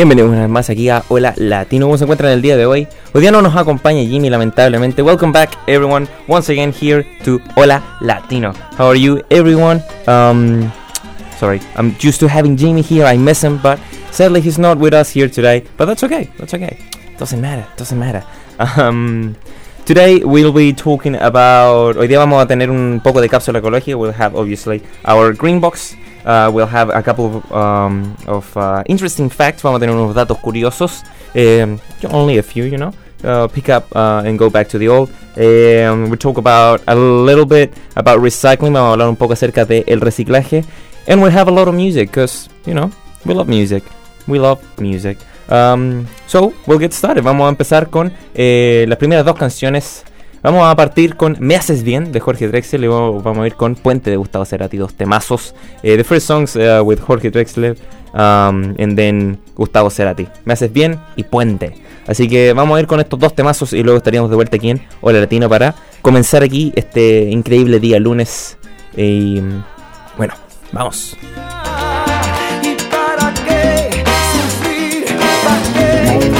Bienvenidos una vez más aquí a Hola Latino. ¿Cómo se encuentran el día de hoy? Hoy día no nos acompaña Jimmy, lamentablemente. Welcome back, everyone, once again here to Hola Latino. How are you, everyone? Um, sorry, I'm used to having Jimmy here. I miss him, but sadly he's not with us here today. But that's okay. That's okay. Doesn't matter. Doesn't matter. Um, Today we'll be talking about. Hoy día vamos a tener un poco de cápsula ecológica. We'll have obviously our green box Uh, we'll have a couple of, um, of uh, interesting facts. Vamos a tener unos datos curiosos. Um, only a few, you know. Uh, pick up uh, and go back to the old. Um, we'll talk about a little bit about recycling. Vamos a hablar un poco acerca de reciclaje. And we'll have a lot of music because, you know, we love music. We love music. Um, so, we'll get started. Vamos a empezar con eh, las primeras dos canciones Vamos a partir con Me Haces Bien de Jorge Drexler y vamos a ir con Puente de Gustavo Cerati, dos temazos. Eh, the first songs uh, with Jorge Drexler um, and then Gustavo Cerati. Me Haces Bien y Puente. Así que vamos a ir con estos dos temazos y luego estaríamos de vuelta aquí en Hola Latino para comenzar aquí este increíble día lunes. Y bueno, vamos. Para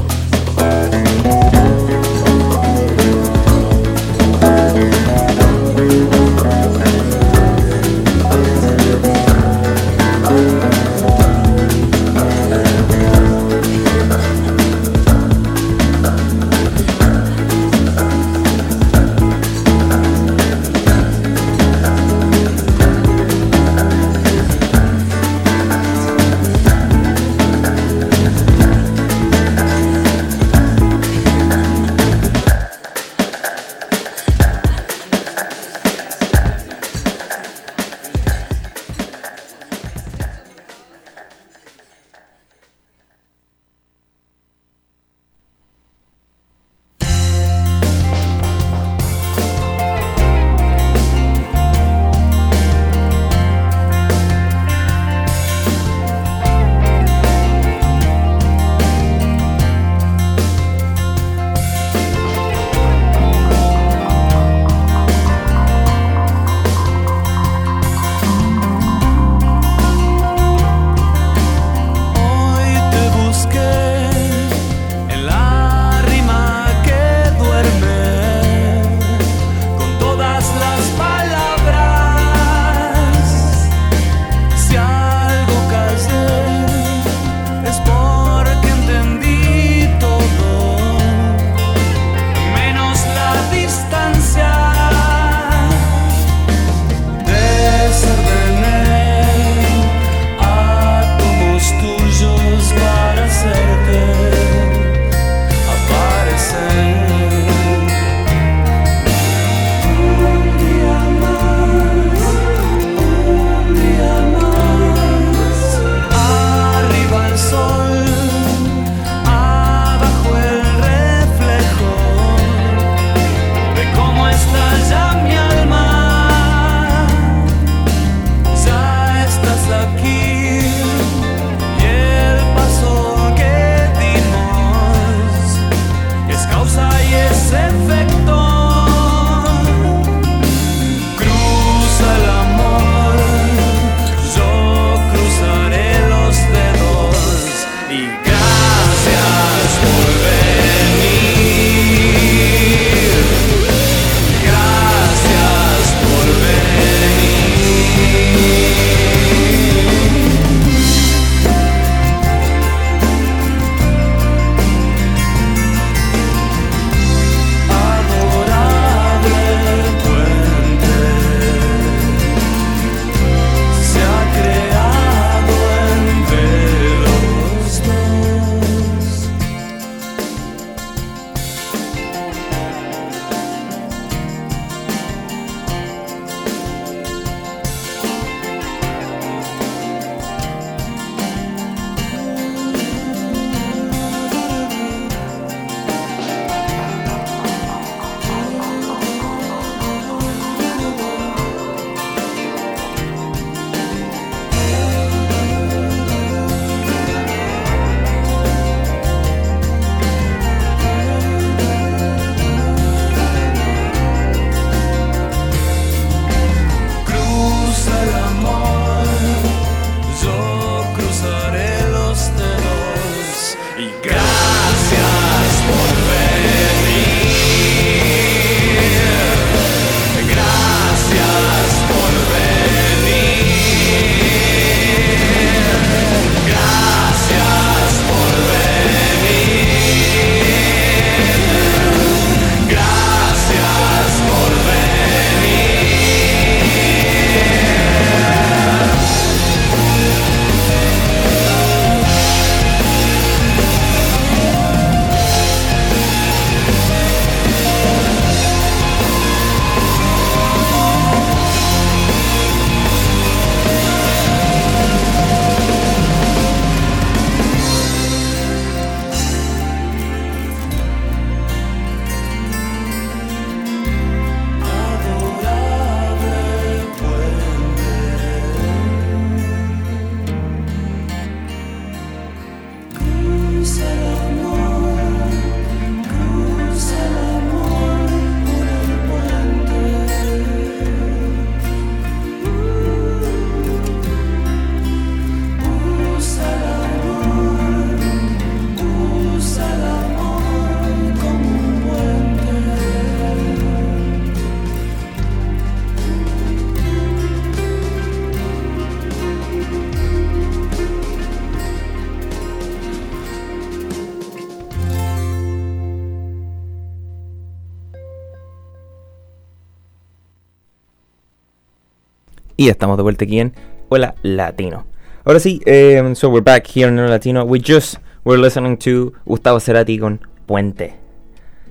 Y estamos de vuelta aquí en Hola Latino. Ahora sí, um, so we're back here in Hola Latino. We just were listening to Gustavo Cerati con Puente.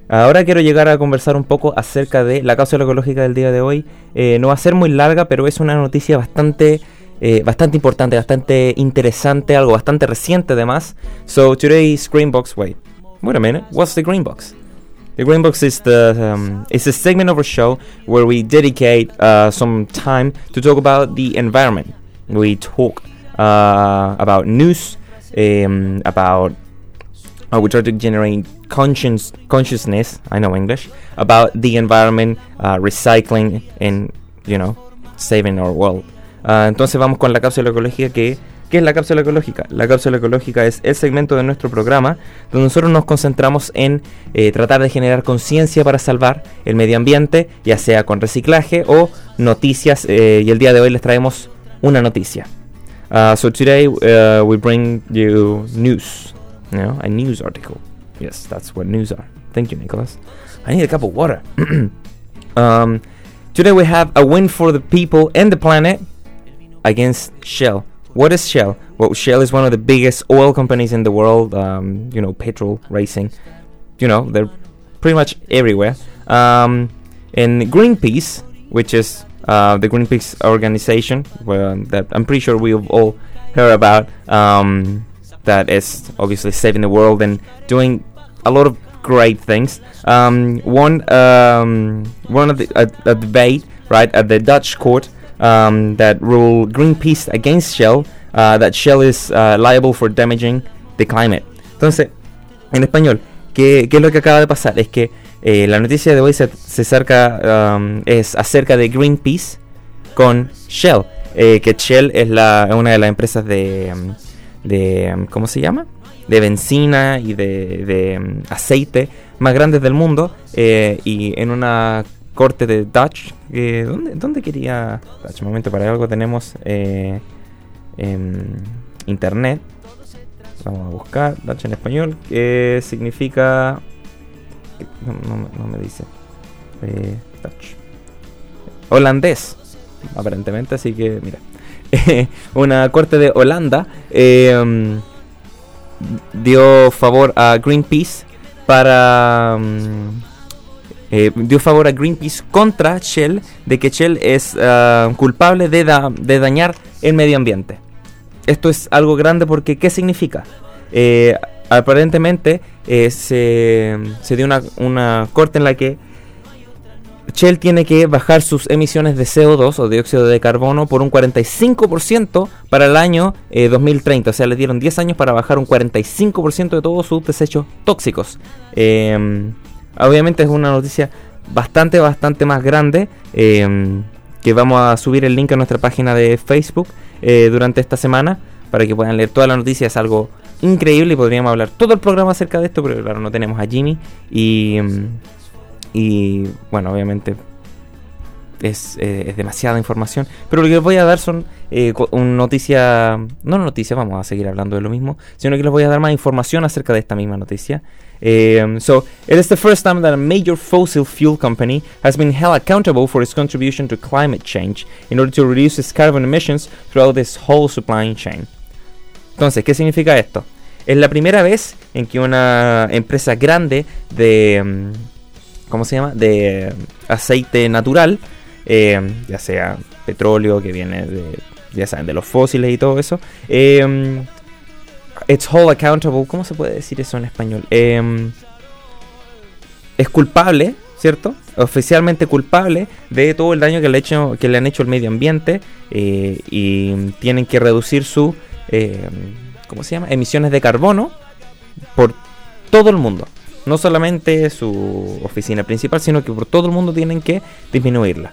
Ahora quiero llegar a conversar un poco acerca de la cápsula ecológica del día de hoy. Eh, no va a ser muy larga, pero es una noticia bastante, eh, bastante importante, bastante interesante, algo bastante reciente además. So today's Green Box, wait, wait a minute, what's the Green Box? The Green Box is the um, is a segment of our show where we dedicate uh, some time to talk about the environment. We talk uh, about news, um, about uh, we try to generate conscience consciousness. I know English about the environment, uh, recycling, and you know, saving our world. Uh, entonces vamos con la cápsula ecológica que ¿Qué es la cápsula ecológica? La cápsula ecológica es el segmento de nuestro programa donde nosotros nos concentramos en eh, tratar de generar conciencia para salvar el medio ambiente, ya sea con reciclaje o noticias. Eh, y el día de hoy les traemos una noticia. Uh, so today uh, we bring you news, you know, a news article. Yes, that's what news are. Thank you, Nicholas. I need a cup of water. um, today we have a win for the people and the planet against Shell. What is Shell? Well, Shell is one of the biggest oil companies in the world. Um, you know, petrol racing. You know, they're pretty much everywhere. Um, and Greenpeace, which is uh, the Greenpeace organization, well, that I'm pretty sure we've all heard about, um, that is obviously saving the world and doing a lot of great things. Um, one um, one of the a, a debate right at the Dutch court um, that rule Greenpeace against Shell, uh, that Shell is uh, liable for damaging the climate. Entonces, en español, ¿qué, qué es lo que acaba de pasar? Es que eh, la noticia de hoy se, se acerca, um, es acerca de Greenpeace con Shell. Eh, que Shell es la, una de las empresas de, um, de um, ¿cómo se llama? De benzina y de, de aceite más grandes del mundo. Eh, y en una corte de Dutch. Eh, ¿dónde, ¿Dónde quería Dutch? Un momento, para algo tenemos eh, en internet. Vamos a buscar Dutch en español. Que significa. No, me dice. Eh, Dutch. Holandés. Aparentemente, así que mira. Una corte de Holanda um, dio favor a Greenpeace para. um, eh, dio favor a Greenpeace contra Shell de que Shell es ah, culpable de, da- de dañar el medio ambiente. Esto es algo grande porque ¿qué significa? Eh, aparentemente eh, se, se dio una, una corte en la que Shell tiene que bajar sus emisiones de CO2 o dióxido de carbono por un 45% para el año eh, 2030. O sea, le dieron 10 años para bajar un 45% de todos sus desechos tóxicos. Obviamente es una noticia bastante, bastante más grande. eh, que vamos a subir el link a nuestra página de Facebook eh, durante esta semana para que puedan leer toda la noticia. Es algo increíble y podríamos hablar todo el programa acerca de esto, pero claro, no tenemos a Jimmy. Y, mm, y bueno, obviamente es, eh, es demasiada información. Pero lo que les voy a dar son eh, co- un noticia, no noticias, vamos a seguir hablando de lo mismo, sino que les voy a dar más información acerca de esta misma noticia. Um, so, it is the first time that a major fossil fuel company has been held accountable for its contribution to climate change in order to reduce its carbon emissions throughout this whole supply chain. Entonces, ¿qué significa esto? Es la primera vez en que una empresa grande de... mm, ¿Cómo se llama? De aceite natural, eh, ya sea petróleo que viene de, ya saben, de los fósiles y todo eso, eh, it's whole accountable, ¿cómo se puede decir eso en español? Eh, es culpable, ¿cierto? Oficialmente culpable de todo el daño que le, hecho, han hecho al medio ambiente eh, y tienen que reducir su, eh, ¿cómo se llama? Emisiones de carbono por todo el mundo. No solamente su oficina principal, sino que por todo el mundo tienen que disminuirla.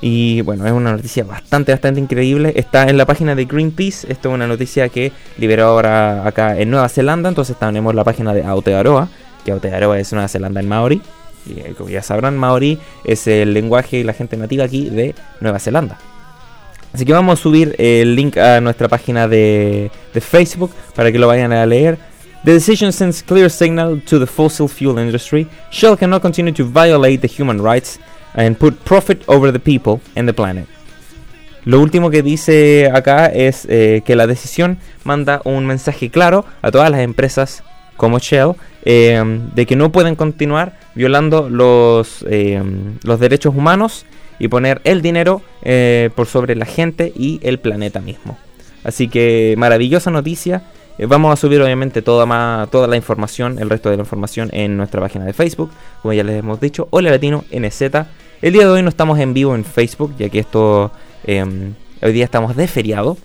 Y bueno, es una noticia bastante, bastante increíble. Está en la página de Greenpeace. Esto es una noticia que liberó ahora acá en Nueva Zelanda. Entonces tenemos la página de Aotearoa, que Aotearoa es Nueva Zelanda en Maori. Y eh, como ya sabrán, Maori es el lenguaje y la gente nativa aquí de Nueva Zelanda. Así que vamos a subir el link a nuestra página de, de Facebook para que lo vayan a leer. The decision sends clear signal to the fossil fuel industry. Shell cannot continue to violate the human rights and put profit over the people and the planet. Lo último que dice acá es eh, que la decisión manda un mensaje claro a todas las empresas como Shell eh, de que no pueden continuar violando los, eh, los derechos humanos y poner el dinero por sobre la gente y el planeta mismo. Así que maravillosa noticia. vamos a subir obviamente toda, más, toda la información, el resto de la información en nuestra página de Facebook, como ya les hemos dicho, Hola Latino NZ. El día de hoy no estamos en vivo en Facebook, ya que esto Em, hoy día estamos de feriado,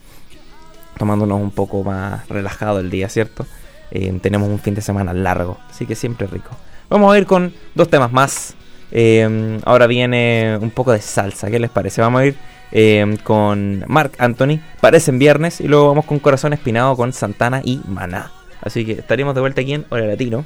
tomándonos un poco más relajado el día, ¿cierto? Em, tenemos un fin de semana largo, así que siempre rico. Vamos a ir con dos temas más. Em, ahora viene un poco de salsa, ¿qué les parece? Vamos a ir con Mark Anthony, parecen viernes, y luego vamos con Corazón Espinado con Santana y Maná. Así que estaremos de vuelta aquí en Hora Latino.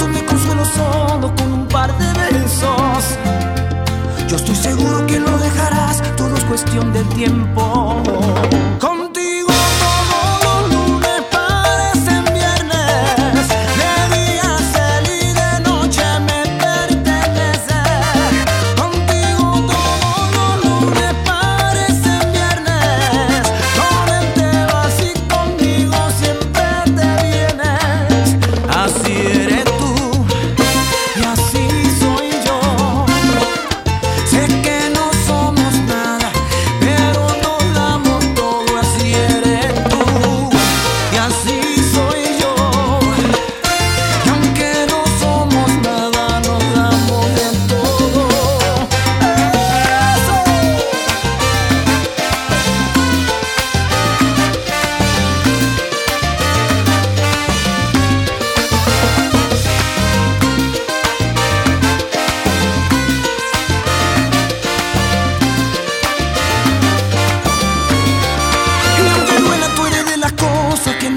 solo con un par de besos. Yo estoy seguro que lo dejarás, todo es cuestión de tiempo. ¿Cómo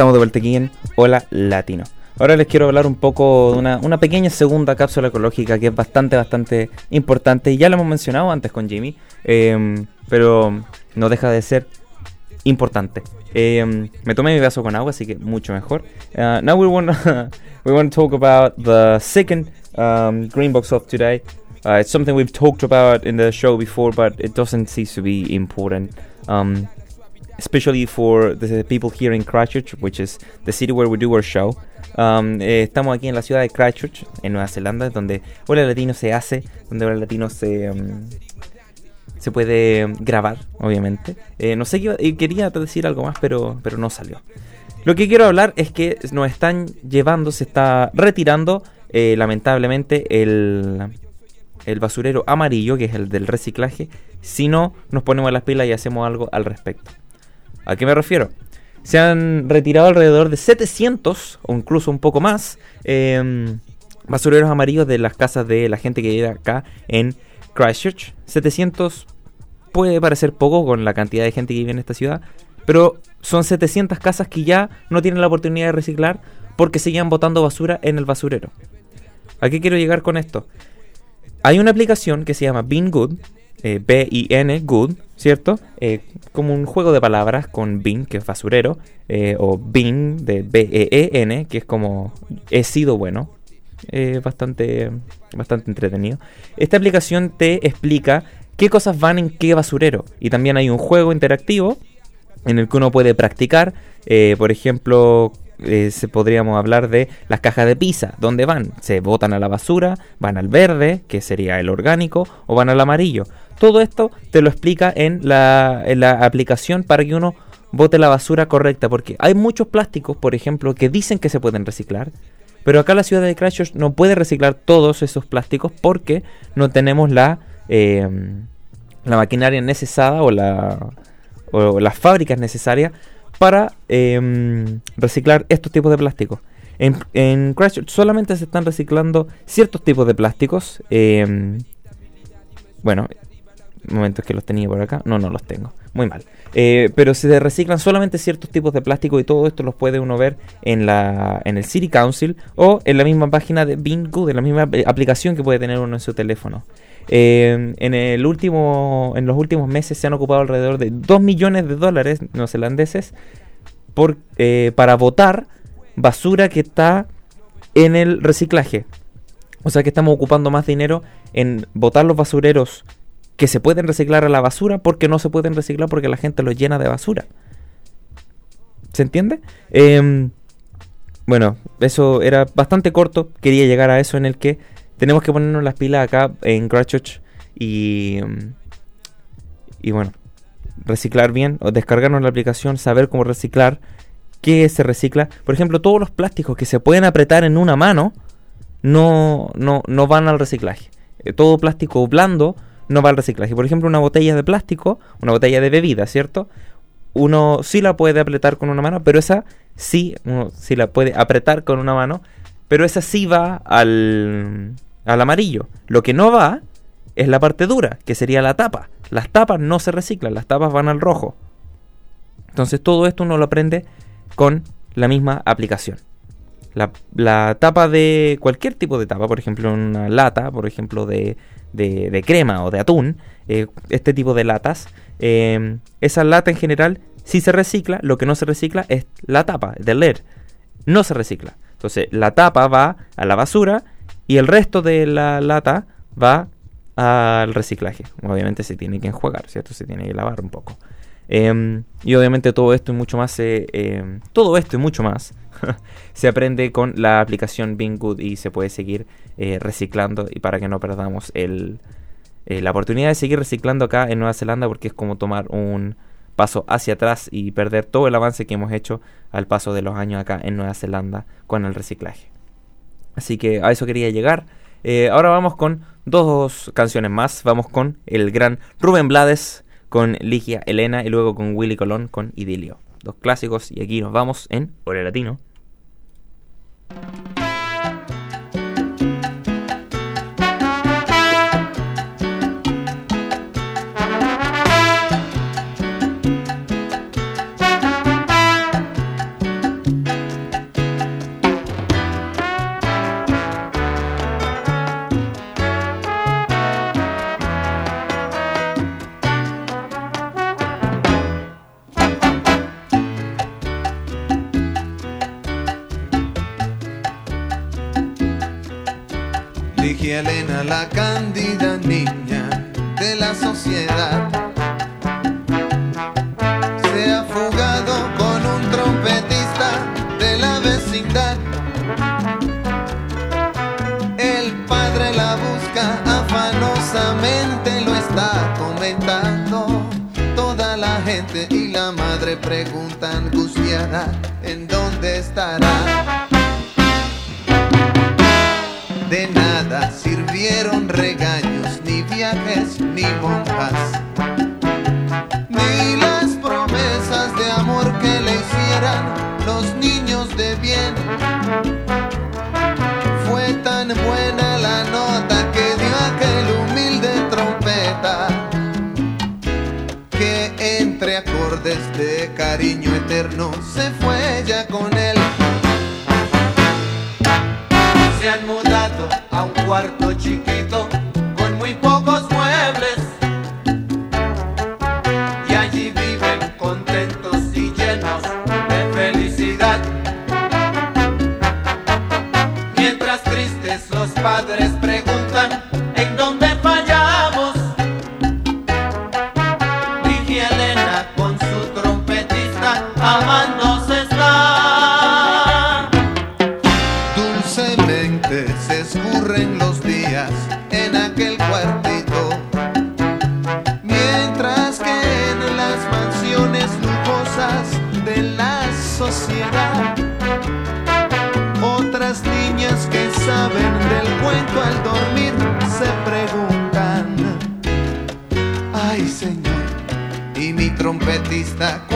Estamos de vuelta aquí en Hola Latino. Ahora les quiero hablar un poco de una, pequeña segunda cápsula ecológica que es bastante, bastante importante. Ya lo hemos mencionado antes con Jimmy, em, pero no deja de ser importante. Em, me tomé mi vaso con agua, así que mucho mejor. Uh, now we want we want to talk about the second um, green box of today. Uh, it's something we've talked about in the show before, but it doesn't seem to be important. Um, especially for the people here in Christchurch, which is the city where we do our show. Um, eh, estamos aquí en la ciudad de Christchurch, en Nueva Zelanda, donde Hola Latino se hace, donde Hola Latino se, um, se puede grabar, obviamente. Eh, no sé, quería decir algo más, pero, pero no salió. Lo que quiero hablar es que nos están llevando, se está retirando, eh, lamentablemente, el, el basurero amarillo, que es el del reciclaje, si no nos ponemos las pilas y hacemos algo al respecto. ¿A qué me refiero? Se han retirado alrededor de 700 o incluso un poco más em, basureros amarillos de las casas de la gente que vive acá en Christchurch. 700 puede parecer poco con la cantidad de gente que vive en esta ciudad, pero son 700 casas que ya no tienen la oportunidad de reciclar porque seguían botando basura en el basurero. ¿A qué quiero llegar con esto? Hay una aplicación que se llama Bean Good, eh, B-I-N, Good, ¿cierto? Eh, como un juego de palabras con bin, que es basurero, eh, o bin de B-E-E-N, que es como he sido bueno. bastante, bastante entretenido. Esta aplicación te explica qué cosas van en qué basurero. Y también hay un juego interactivo en el que uno puede practicar, por ejemplo, eh, se podríamos hablar de las cajas de pizza. ¿Dónde van? Se botan a la basura, van al verde, que sería el orgánico, o van al amarillo. Todo esto te lo explica en la, aplicación para que uno bote la basura correcta, porque hay muchos plásticos, por ejemplo, que dicen que se pueden reciclar, pero acá la ciudad de Christchurch no puede reciclar todos esos plásticos porque no tenemos la, em, la maquinaria necesaria o, la, o las fábricas necesarias para em, reciclar estos tipos de plásticos. En, en Christchurch solamente se están reciclando ciertos tipos de plásticos. Eh, bueno, momentos que los tenía por acá. No, no los tengo. Muy mal. Eh, pero se reciclan solamente ciertos tipos de plástico y todo esto los puede uno ver en, la, en el City Council o en la misma página de Bingo, de la misma aplicación que puede tener uno en su teléfono. Eh, en, el último, en los últimos meses se han ocupado alrededor de 2 millones de dólares neozelandeses por, eh, para votar basura que está en el reciclaje. O sea que estamos ocupando más dinero en botar los basureros que se pueden reciclar a la basura porque no se pueden reciclar porque la gente los llena de basura. ¿Se entiende? Em, bueno, eso era bastante corto. Quería llegar a eso en el que tenemos que ponernos las pilas acá en Christchurch y, y bueno, reciclar bien, o descargarnos la aplicación, saber cómo reciclar, qué se recicla. Por ejemplo, todos los plásticos que se pueden apretar en una mano no, no, no van al reciclaje. Eh, todo plástico blando no va al reciclaje. Por ejemplo, una botella de plástico, una botella de bebida, ¿cierto? Uno sí la puede apretar con una mano, pero esa sí, uno sí la puede apretar con una mano, pero esa sí va al, al amarillo. Lo que no va es la parte dura, que sería la tapa. Las tapas no se reciclan, las tapas van al rojo. Entonces todo esto uno lo aprende con la misma aplicación. La, tapa de cualquier tipo de tapa, por ejemplo una lata, por ejemplo de, de, crema o de atún, eh, este tipo de latas, eh, esa lata en general sí se recicla, lo que no se recicla es la tapa de leer, no se recicla. Entonces la tapa va a la basura y el resto de la lata va al reciclaje. Obviamente se tiene que enjuagar, ¿cierto? Se tiene que lavar un poco. Em, y obviamente todo esto y mucho más, em, todo esto y mucho más se aprende con la aplicación Good y se puede seguir eh, reciclando y para que no perdamos eh, la oportunidad de seguir reciclando acá en Nueva Zelanda porque es como tomar un paso hacia atrás y perder todo el avance que hemos hecho al paso de los años acá en Nueva Zelanda con el reciclaje. Así que a eso quería llegar. Eh, ahora vamos con dos canciones más. Vamos con el gran Rubén Blades con Ligia Elena y luego con Willy Colón con Idilio. Dos clásicos y aquí nos vamos en Ore Latino. entre acordes de cariño eterno se fue ya con él. Se han mudado a un cuarto chiquito con muy pocos muebles. Y allí viven contentos y llenos de felicidad. Mientras tristes los padres that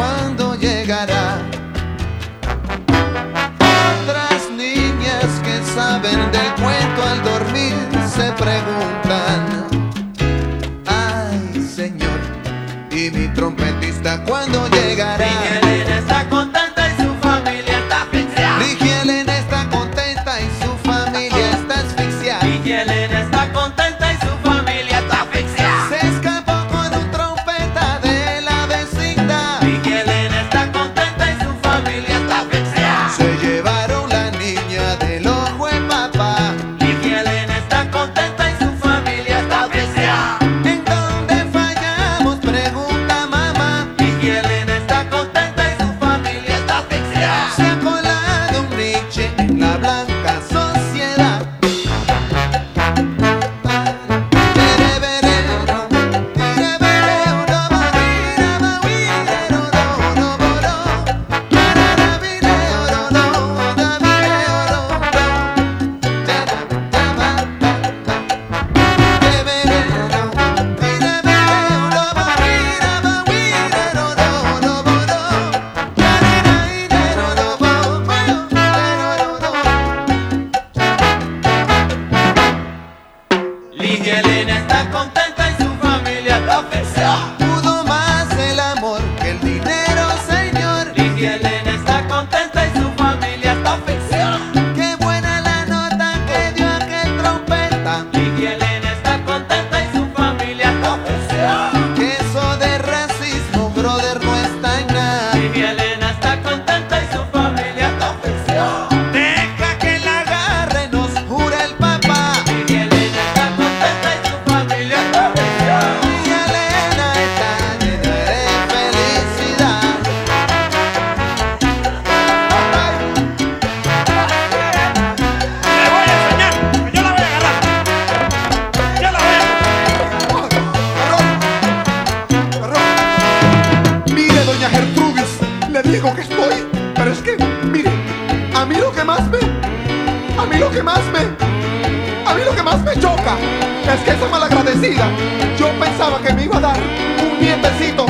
ciego que estoy, pero es que, mire, a mí lo que más me, a mí lo que más me, a mí lo que más me choca es que esa malagradecida, yo pensaba que me iba a dar un dientecito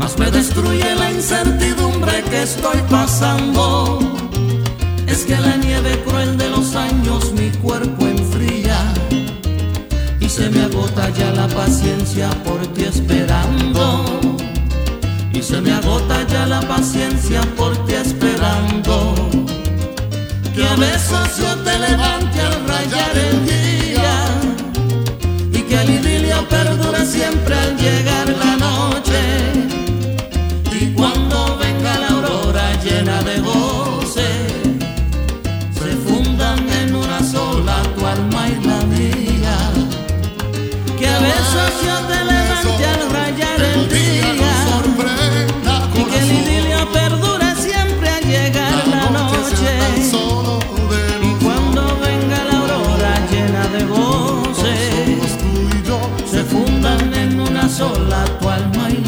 más me destruye la incertidumbre que estoy pasando. Es que la nieve cruel de los años mi cuerpo enfría y se me agota ya la paciencia por ti esperando. Y se me agota ya la paciencia por ti esperando. Que a veces yo te levante al rayar el día y que el idilio perdure siempre al llegar la noche hora llena de goce se fundan en una sola tu alma y la mía. Que a veces yo te levante al rayar el día y que el idilio perdura siempre al llegar la noche. Y cuando venga la aurora llena de goce se fundan en una sola tu alma y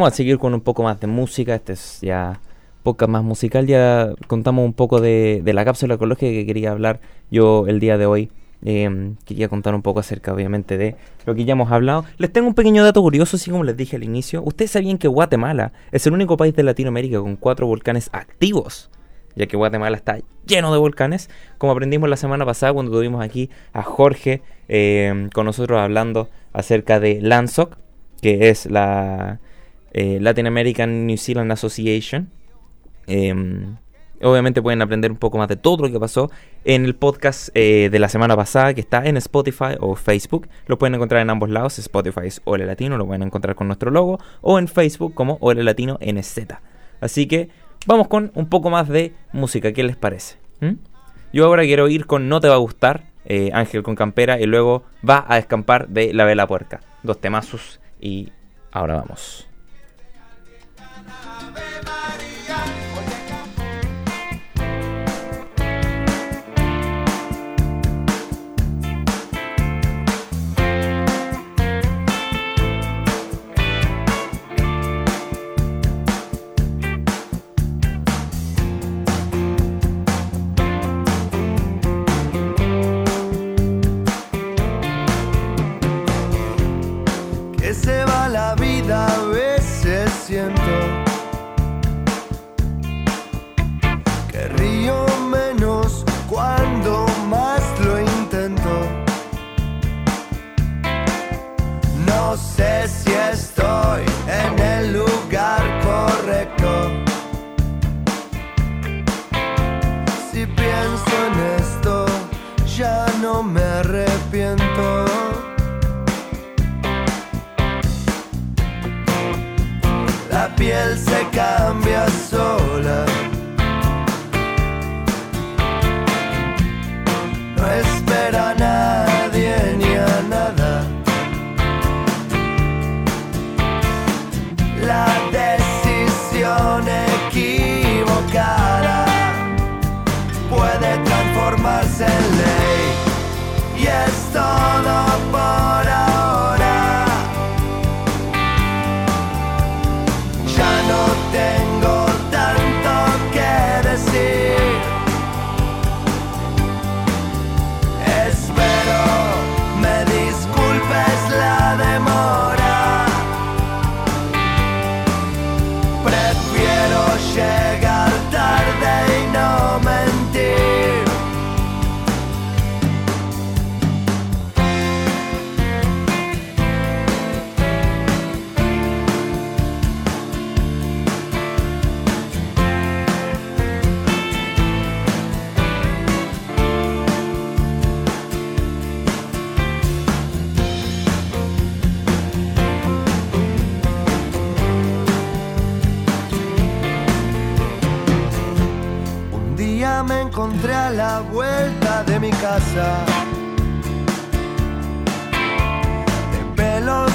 Vamos a seguir con un poco más de música. Este es ya poca más musical. Ya contamos un poco de, la cápsula ecológica que quería hablar yo el día de hoy. Eh, quería contar un poco acerca, obviamente, de lo que ya hemos hablado. Les tengo un pequeño dato curioso, así como les dije al inicio. ¿Ustedes sabían que Guatemala es el único país de Latinoamérica con cuatro volcanes activos? Ya que Guatemala está lleno de volcanes. Como aprendimos la semana pasada cuando tuvimos aquí a Jorge eh, con nosotros hablando acerca de LANSOC, que es la eh, Latin American New Zealand Association. Em, Obviamente pueden aprender un poco más de todo lo que pasó en el podcast eh, de la semana pasada que está en Spotify o Facebook. Lo pueden encontrar en ambos lados. Spotify es Ole Latino, lo pueden encontrar con nuestro logo. O en Facebook como Ole Latino NZ. Así que vamos con un poco más de música. ¿Qué les parece? ¿Mm? Yo ahora quiero ir con No te va a gustar, eh, Ángel con Campera. Y luego va a escampar de La Vela Puerca. Dos temazos y ahora vamos. Sola. Casa. De pelo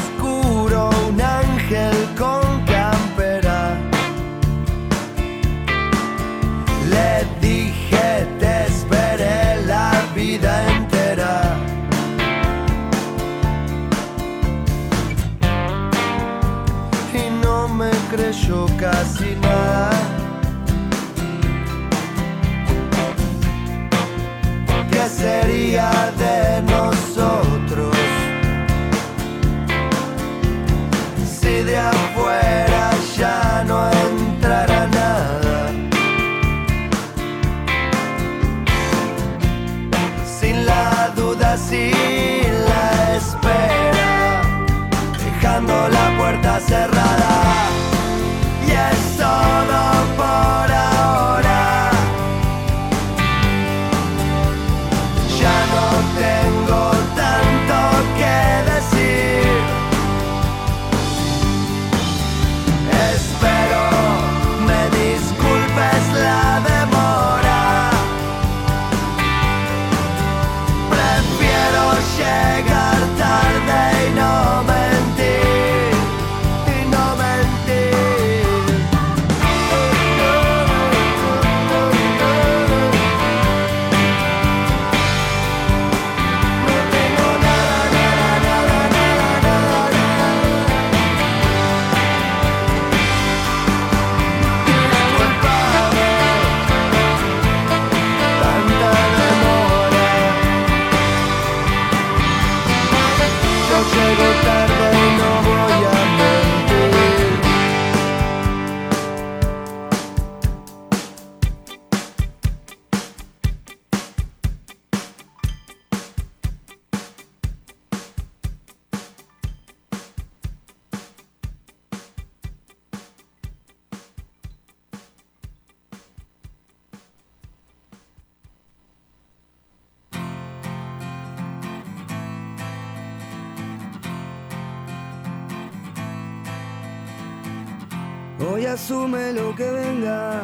asume lo que venga,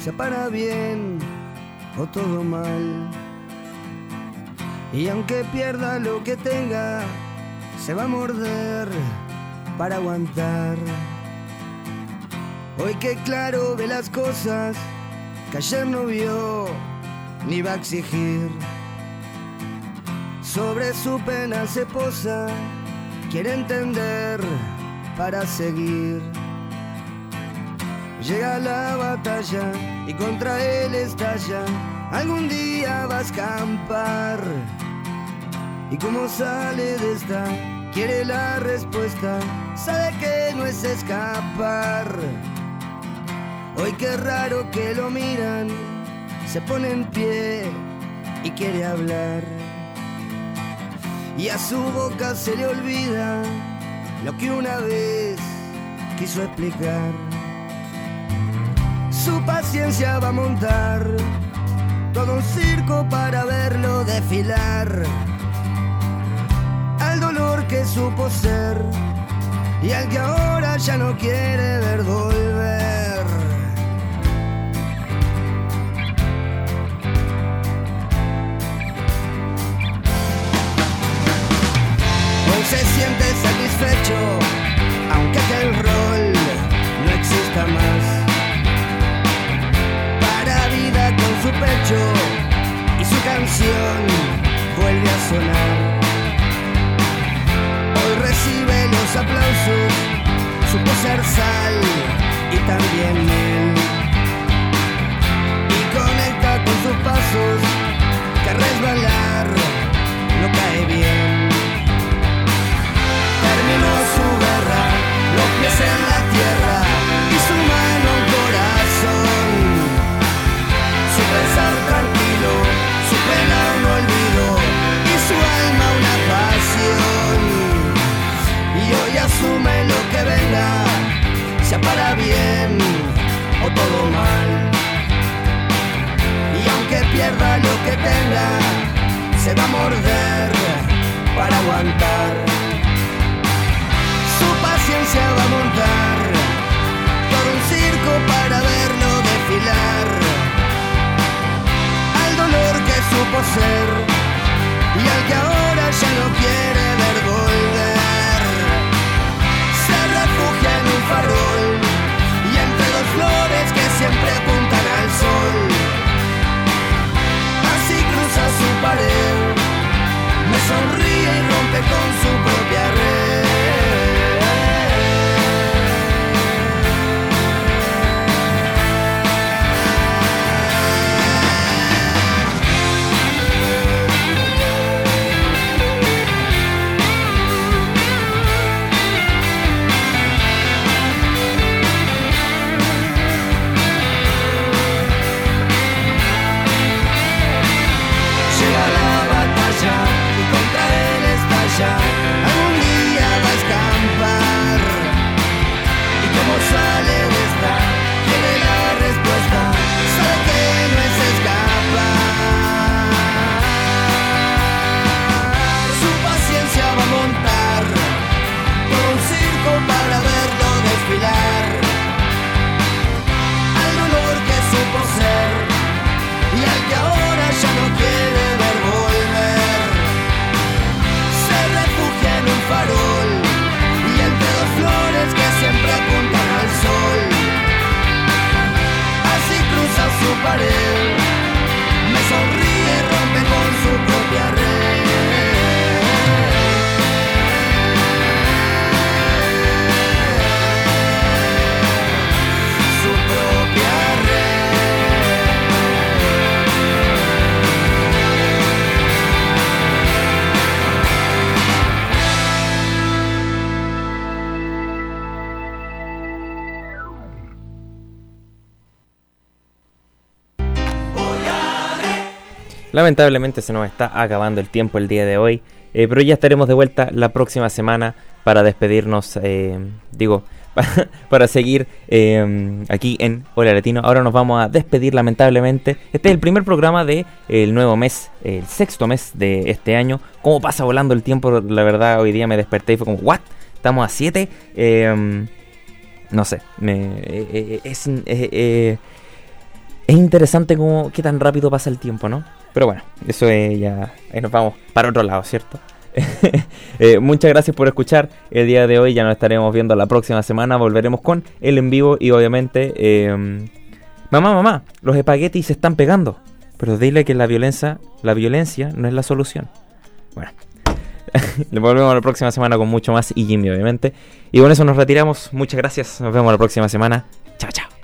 sea para bien o todo mal. Y aunque pierda lo que tenga, se va a morder para aguantar. Hoy que claro ve las cosas que ayer no vio ni va a exigir. Sobre su pena se posa, quiere entender para seguir. Llega la batalla y contra él estalla. Algún día va a escampar. Y como sale de esta, quiere la respuesta. Sabe que no es escapar. Hoy qué raro que lo miran. Se pone en pie y quiere hablar. Y a su boca se le olvida lo que una vez quiso explicar. Su paciencia va a montar todo un circo para verlo desfilar. Al dolor que supo ser y al que ahora ya no quiere ver volver. Hoy se siente satisfecho, aunque aquel rol no exista más. Su pecho y su canción vuelve a sonar. Hoy recibe los aplausos, supo ser sal y también miel. Y conecta con sus pasos, que resbalar no cae bien. Terminó su guerra, los pies en la tierra sea para bien o todo mal. Y aunque pierda lo que tenga, se va a morder para aguantar. Su paciencia va a montar todo un circo para verlo desfilar. Al dolor que supo ser y al que ahora ya no quiere me sonríe y rompe con su propia parede. Lamentablemente se nos está acabando el tiempo el día de hoy, eh, pero ya estaremos de vuelta la próxima semana para despedirnos, eh, digo, para, seguir eh, aquí en Hola Latino. Ahora nos vamos a despedir lamentablemente. Este es el primer programa del el nuevo mes, el sexto mes de este año. ¿Cómo pasa volando el tiempo? La verdad, hoy día me desperté y fue como, ¿what? Estamos a 7. no sé, es, es interesante como qué tan rápido pasa el tiempo, ¿no? Pero bueno, eso es ya, ahí nos vamos para otro lado, ¿cierto? Eh, muchas gracias por escuchar el día de hoy, ya nos estaremos viendo la próxima semana, volveremos con el en vivo y obviamente... eh, mamá, mamá, los espaguetis se están pegando, pero dile que la violencia, la violencia no es la solución. Bueno, le volvemos la próxima semana con mucho más y Jimmy, obviamente. Y con eso nos retiramos. Muchas gracias. Nos vemos la próxima semana. Chao, chao.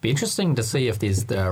Be interesting to see if there's the uh,